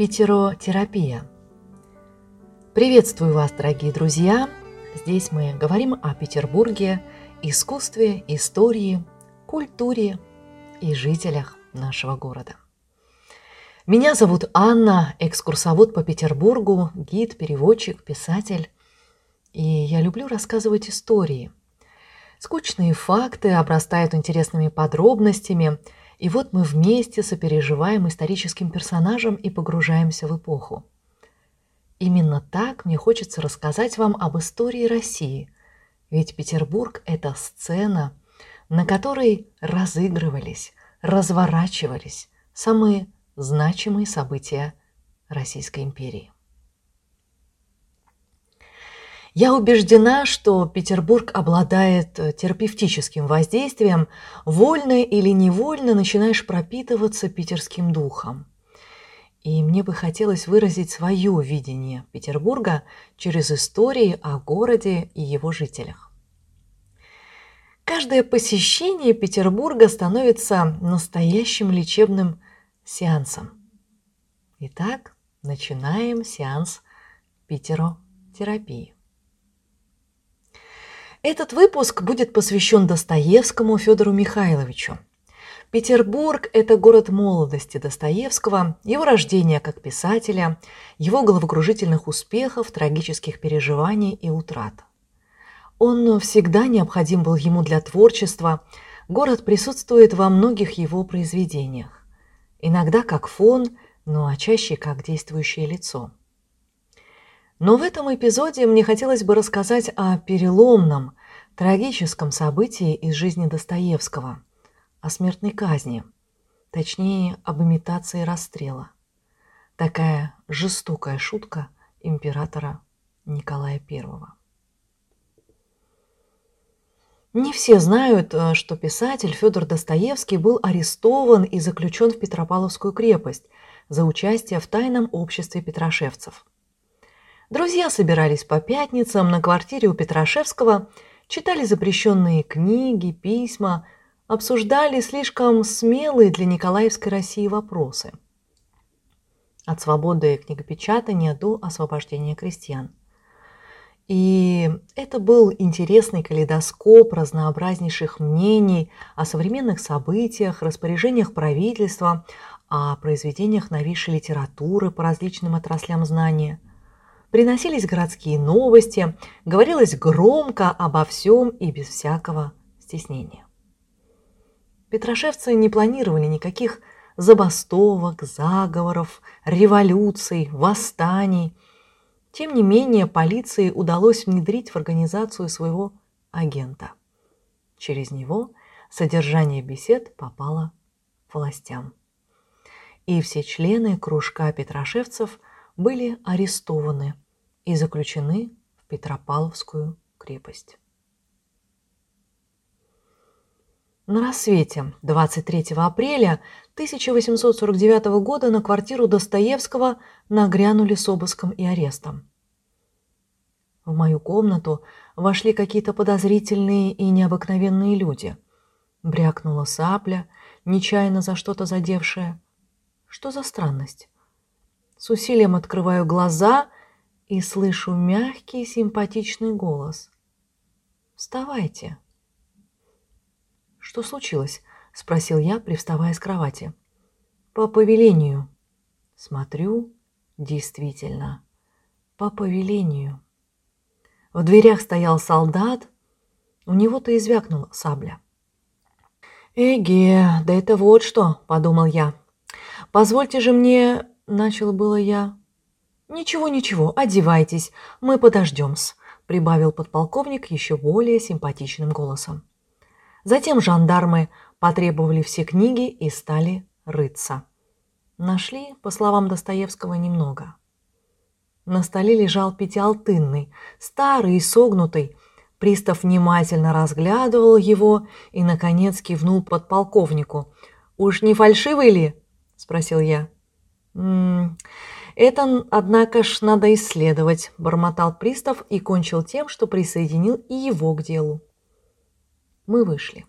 Питеротерапия. Приветствую вас, дорогие друзья! Здесь мы говорим о Петербурге, искусстве, истории, культуре и жителях нашего города. Меня зовут Анна, экскурсовод по Петербургу, гид, переводчик, писатель. И я люблю рассказывать истории. Скучные факты обрастают интересными подробностями – и вот мы вместе сопереживаем историческим персонажам и погружаемся в эпоху. Именно так мне хочется рассказать вам об истории России, ведь Петербург – это сцена, на которой разыгрывались, разворачивались самые значимые события Российской империи. Я убеждена, что Петербург обладает э, терапевтическим воздействием, вольно или невольно начинаешь пропитываться питерским духом. И мне бы хотелось выразить свое видение Петербурга через истории о городе и его жителях. Каждое посещение Петербурга становится настоящим лечебным сеансом. Итак, начинаем сеанс питеротерапии. Этот выпуск будет посвящен Достоевскому Федору Михайловичу. Петербург – это город молодости Достоевского, его рождения как писателя, его головокружительных успехов, трагических переживаний и утрат. Он всегда необходим был ему для творчества, город присутствует во многих его произведениях. Иногда как фон, но а чаще как действующее лицо – но в этом эпизоде мне хотелось бы рассказать о переломном, трагическом событии из жизни Достоевского, о смертной казни, точнее, об имитации расстрела. Такая жестокая шутка императора Николая I. Не все знают, э, что писатель Федор Достоевский был арестован и заключен в Петропавловскую крепость за участие в тайном обществе петрошевцев – Друзья собирались по пятницам на квартире у Петрашевского, читали запрещенные книги, письма, обсуждали слишком смелые для Николаевской России вопросы. От свободы книгопечатания до освобождения крестьян. И это был интересный калейдоскоп разнообразнейших мнений о современных событиях, распоряжениях правительства, о произведениях новейшей литературы по различным отраслям знания – приносились городские новости, говорилось громко обо всем и без всякого стеснения. Петрошевцы не планировали никаких забастовок, заговоров, революций, восстаний. Тем не менее, полиции удалось внедрить в организацию своего агента. Через него содержание бесед попало властям. И все члены кружка петрошевцев были арестованы и заключены в Петропавловскую крепость. На рассвете 23 апреля 1849 года на квартиру Достоевского нагрянули с обыском и арестом. В мою комнату вошли какие-то подозрительные и необыкновенные люди. Брякнула сапля, нечаянно за что-то задевшая. Что за странность? С усилием открываю глаза — и слышу мягкий симпатичный голос. «Вставайте!» «Что случилось?» — спросил я, привставая с кровати. «По повелению». Смотрю, действительно, по повелению. В дверях стоял солдат, у него-то извякнула сабля. «Эге, да это вот что!» — подумал я. «Позвольте же мне...» — начал было я. «Ничего, ничего, одевайтесь, мы подождем-с», прибавил подполковник еще более симпатичным голосом. Затем жандармы потребовали все книги и стали рыться. Нашли, по словам Достоевского, немного. На столе лежал пятиалтынный, старый и согнутый. Пристав внимательно разглядывал его и, наконец, кивнул подполковнику. «Уж не фальшивый ли?» – спросил я. «М -м, это, однако ж, надо исследовать, бормотал пристав и кончил тем, что присоединил и его к делу. Мы вышли.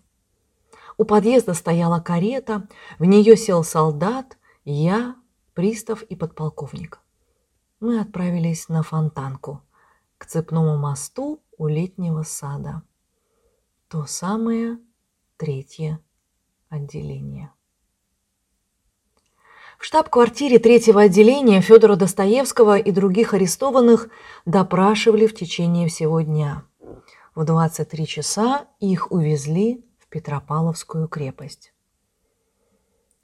У подъезда стояла карета, в нее сел солдат, я, пристав и подполковник. Мы отправились на Фонтанку, к цепному мосту у летнего сада. То самое третье отделение. В штаб-квартире третьего отделения Федора Достоевского и других арестованных допрашивали в течение всего дня. В 23 часа их увезли в Петропавловскую крепость.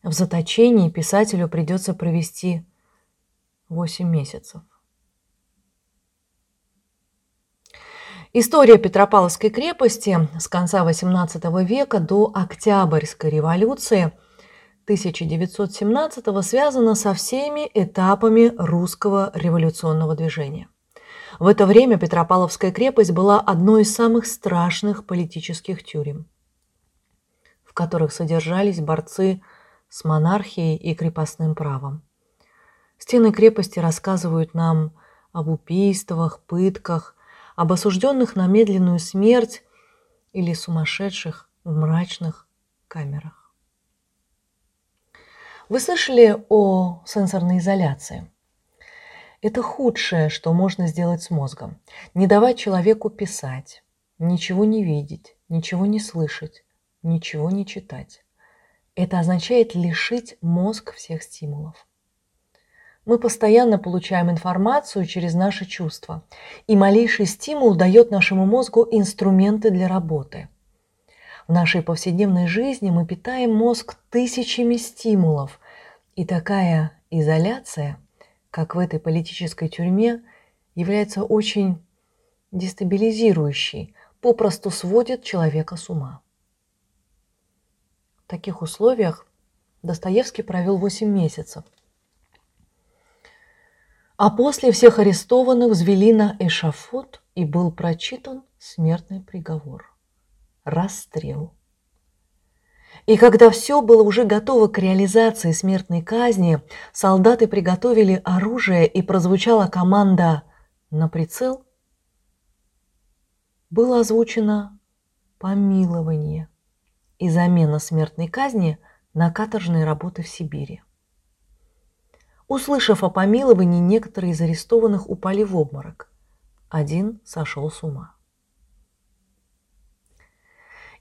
В заточении писателю придется провести 8 месяцев. История Петропавловской крепости с конца XVIII века до Октябрьской революции 1917 связана со всеми этапами русского революционного движения. В это время Петропавловская крепость была одной из самых страшных политических тюрем, в которых содержались борцы с монархией и крепостным правом. Стены крепости рассказывают нам об убийствах, пытках, об осужденных на медленную смерть или сумасшедших в мрачных камерах. Вы слышали о сенсорной изоляции? Это худшее, что можно сделать с мозгом. Не давать человеку писать, ничего не видеть, ничего не слышать, ничего не читать. Это означает лишить мозг всех стимулов. Мы постоянно получаем информацию через наши чувства, и малейший стимул дает нашему мозгу инструменты для работы. В нашей повседневной жизни мы питаем мозг тысячами стимулов, и такая изоляция, как в этой политической тюрьме, является очень дестабилизирующей, попросту сводит человека с ума. В таких условиях Достоевский провел 8 месяцев. А после всех арестованных взвели на эшафот и был прочитан смертный приговор – расстрел. И когда все было уже готово к реализации смертной казни, солдаты приготовили оружие и прозвучала команда «на прицел», было озвучено помилование – и замена смертной казни на каторжные работы в Сибири. Услышав о помиловании, некоторые из арестованных упали в обморок. Один сошел с ума.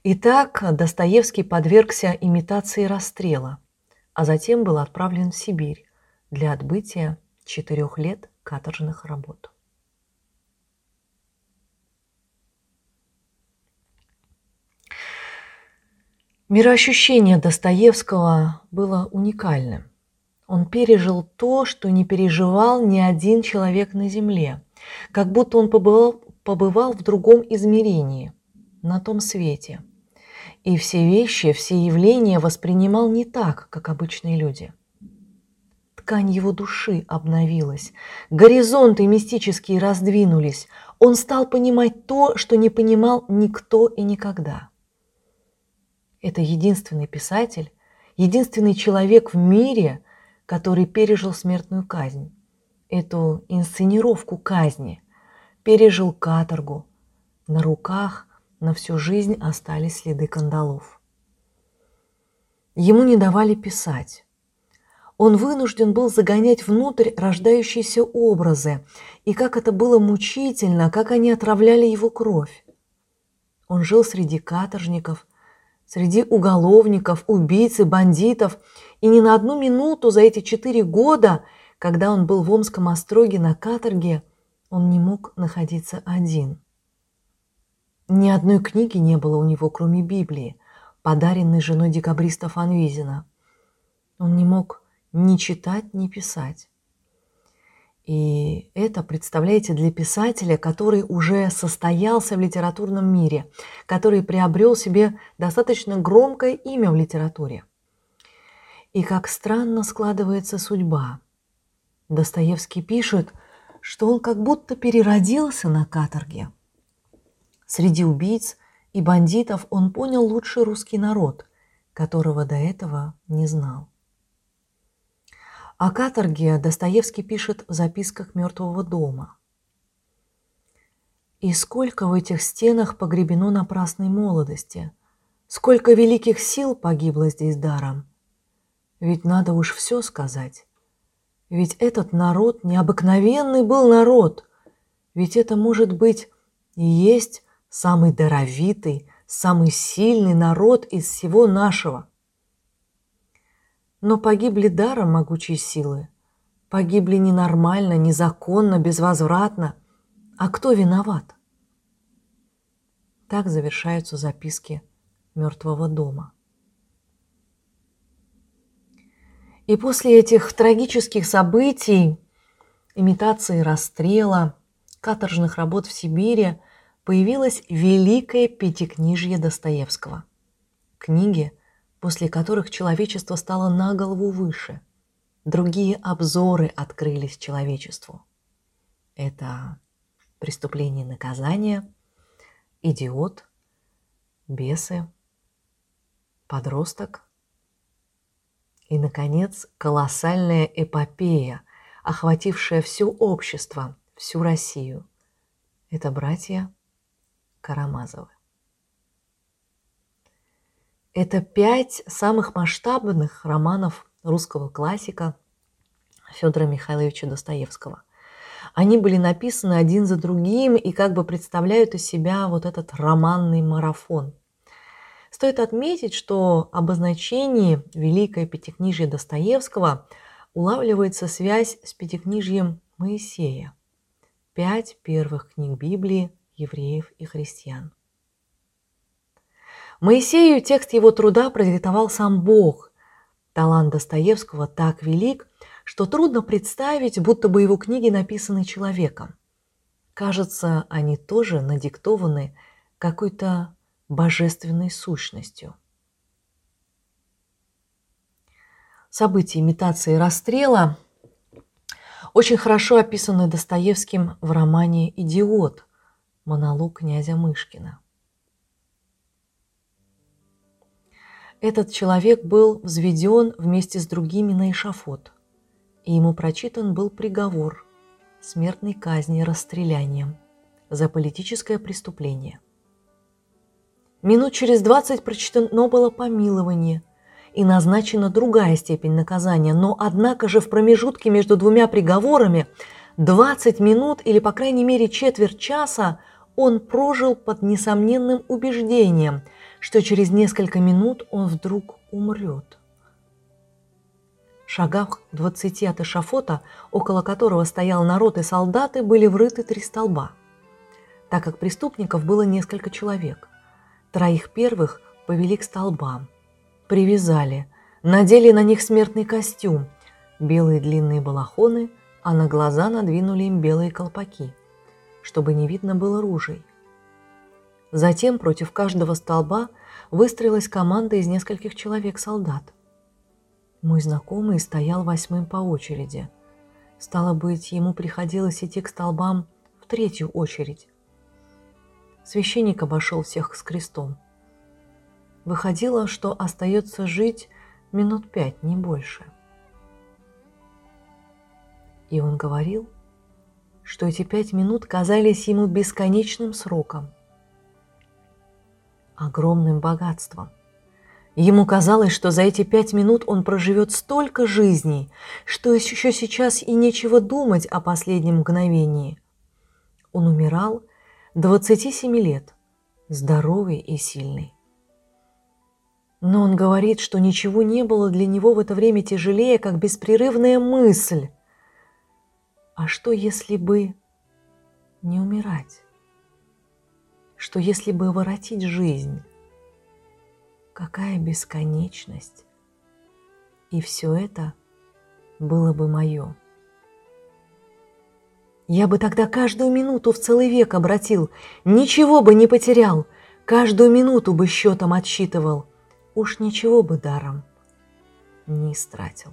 Итак, Достоевский подвергся имитации расстрела, а затем был отправлен в Сибирь для отбытия четырех лет каторжных работ. Мироощущение Достоевского было уникальным. Он пережил то, что не переживал ни один человек на Земле, как будто он побывал, побывал в другом измерении, на том свете. И все вещи, все явления воспринимал не так, как обычные люди. Ткань его души обновилась, горизонты мистические раздвинулись, он стал понимать то, что не понимал никто и никогда – это единственный писатель, единственный человек в мире, который пережил смертную казнь, эту инсценировку казни, пережил каторгу. На руках на всю жизнь остались следы кандалов. Ему не давали писать. Он вынужден был загонять внутрь рождающиеся образы, и как это было мучительно, как они отравляли его кровь. Он жил среди каторжников, среди уголовников, убийц и бандитов. И ни на одну минуту за эти четыре года, когда он был в Омском остроге на каторге, он не мог находиться один. Ни одной книги не было у него, кроме Библии, подаренной женой декабриста Фанвизина. Он не мог ни читать, ни писать. И это, представляете, для писателя, который уже состоялся в литературном мире, который приобрел себе достаточно громкое имя в литературе. И как странно складывается судьба. Достоевский пишет, что он как будто переродился на каторге. Среди убийц и бандитов он понял лучший русский народ, которого до этого не знал. О каторге Достоевский пишет в записках мертвого дома. И сколько в этих стенах погребено напрасной молодости, сколько великих сил погибло здесь даром. Ведь надо уж все сказать. Ведь этот народ необыкновенный был народ. Ведь это может быть и есть самый даровитый, самый сильный народ из всего нашего. Но погибли даром могучие силы. Погибли ненормально, незаконно, безвозвратно. А кто виноват? Так завершаются записки мертвого дома. И после этих трагических событий, имитации расстрела, каторжных работ в Сибири, появилось Великое Пятикнижье Достоевского. Книги, после которых человечество стало на голову выше. Другие обзоры открылись человечеству. Это «Преступление и наказание», «Идиот», «Бесы», «Подросток», и, наконец, колоссальная эпопея, охватившая все общество, всю Россию. Это братья Карамазовы. Это пять самых масштабных романов русского классика Федора Михайловича Достоевского. Они были написаны один за другим и как бы представляют из себя вот этот романный марафон – Стоит отметить, что обозначение Великое Пятикнижье Достоевского улавливается связь с Пятикнижьем Моисея. Пять первых книг Библии евреев и христиан. Моисею текст его труда продиктовал сам Бог. Талант Достоевского так велик, что трудно представить, будто бы его книги написаны человеком. Кажется, они тоже надиктованы какой-то божественной сущностью. События имитации расстрела очень хорошо описаны Достоевским в романе «Идиот» монолог князя Мышкина. Этот человек был взведен вместе с другими на эшафот, и ему прочитан был приговор смертной казни расстрелянием за политическое преступление – Минут через двадцать прочтено было помилование и назначена другая степень наказания, но однако же в промежутке между двумя приговорами 20 минут или, по крайней мере, четверть часа он прожил под несомненным убеждением, что через несколько минут он вдруг умрет. В шагах двадцати от эшафота, около которого стоял народ и солдаты, были врыты три столба, так как преступников было несколько человек – Троих первых повели к столбам, привязали, надели на них смертный костюм, белые длинные балахоны, а на глаза надвинули им белые колпаки, чтобы не видно было ружей. Затем против каждого столба выстроилась команда из нескольких человек-солдат. Мой знакомый стоял восьмым по очереди. Стало быть, ему приходилось идти к столбам в третью очередь. Священник обошел всех с крестом. Выходило, что остается жить минут пять, не больше. И он говорил, что эти пять минут казались ему бесконечным сроком, огромным богатством. Ему казалось, что за эти пять минут он проживет столько жизней, что еще сейчас и нечего думать о последнем мгновении. Он умирал 27 лет, здоровый и сильный. Но он говорит, что ничего не было для него в это время тяжелее, как беспрерывная мысль. А что, если бы не умирать? Что, если бы воротить жизнь? Какая бесконечность! И все это было бы мое. Я бы тогда каждую минуту в целый век обратил, ничего бы не потерял, каждую минуту бы счетом отсчитывал, уж ничего бы даром не истратил.